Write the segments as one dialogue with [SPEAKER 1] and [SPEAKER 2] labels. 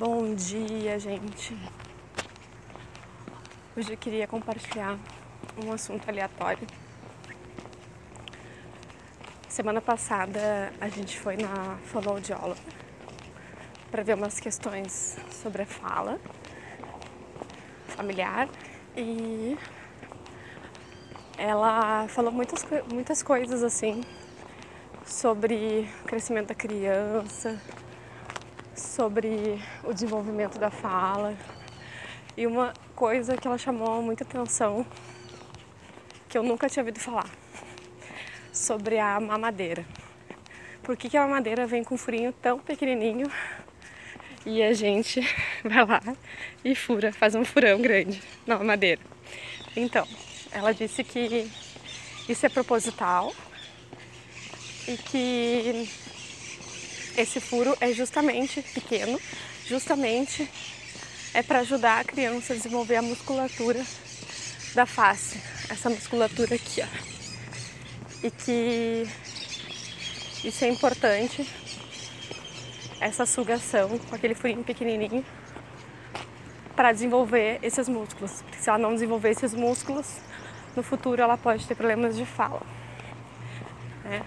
[SPEAKER 1] Bom dia, gente. Hoje eu queria compartilhar um assunto aleatório. Semana passada a gente foi na fonoaudióloga para ver umas questões sobre a fala familiar e ela falou muitas, muitas coisas assim sobre o crescimento da criança, sobre o desenvolvimento da fala. E uma coisa que ela chamou muita atenção, que eu nunca tinha ouvido falar, sobre a mamadeira. Por que, que a mamadeira vem com um furinho tão pequenininho e a gente vai lá e fura, faz um furão grande na mamadeira? Então, ela disse que isso é proposital e que esse furo é justamente pequeno, justamente é para ajudar a criança a desenvolver a musculatura da face, essa musculatura aqui, ó. E que isso é importante, essa sugação com aquele furinho pequenininho para desenvolver esses músculos. Porque se ela não desenvolver esses músculos, no futuro ela pode ter problemas de fala. Né?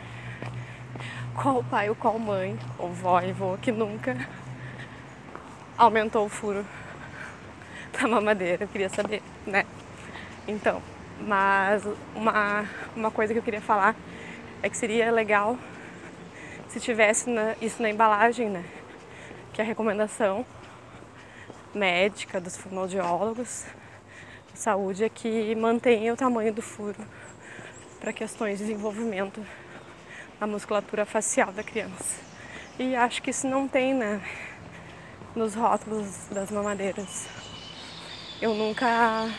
[SPEAKER 1] Qual pai ou qual mãe, ou vó e vô que nunca aumentou o furo da mamadeira, eu queria saber, né? Então, mas uma, uma coisa que eu queria falar é que seria legal se tivesse na, isso na embalagem, né? Que é a recomendação médica dos fonoaudiólogos de saúde é que mantenha o tamanho do furo para questões de desenvolvimento a musculatura facial da criança. E acho que isso não tem né, nos rótulos das mamadeiras. Eu nunca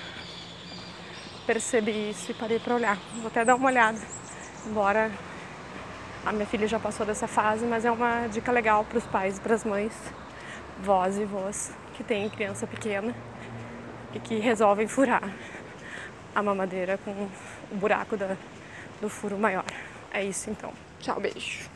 [SPEAKER 1] percebi isso e parei para olhar. Vou até dar uma olhada. Embora a minha filha já passou dessa fase, mas é uma dica legal para os pais e para as mães, vós e vós, que têm criança pequena e que resolvem furar a mamadeira com o buraco da, do furo maior. É isso então. Tchau, beijo.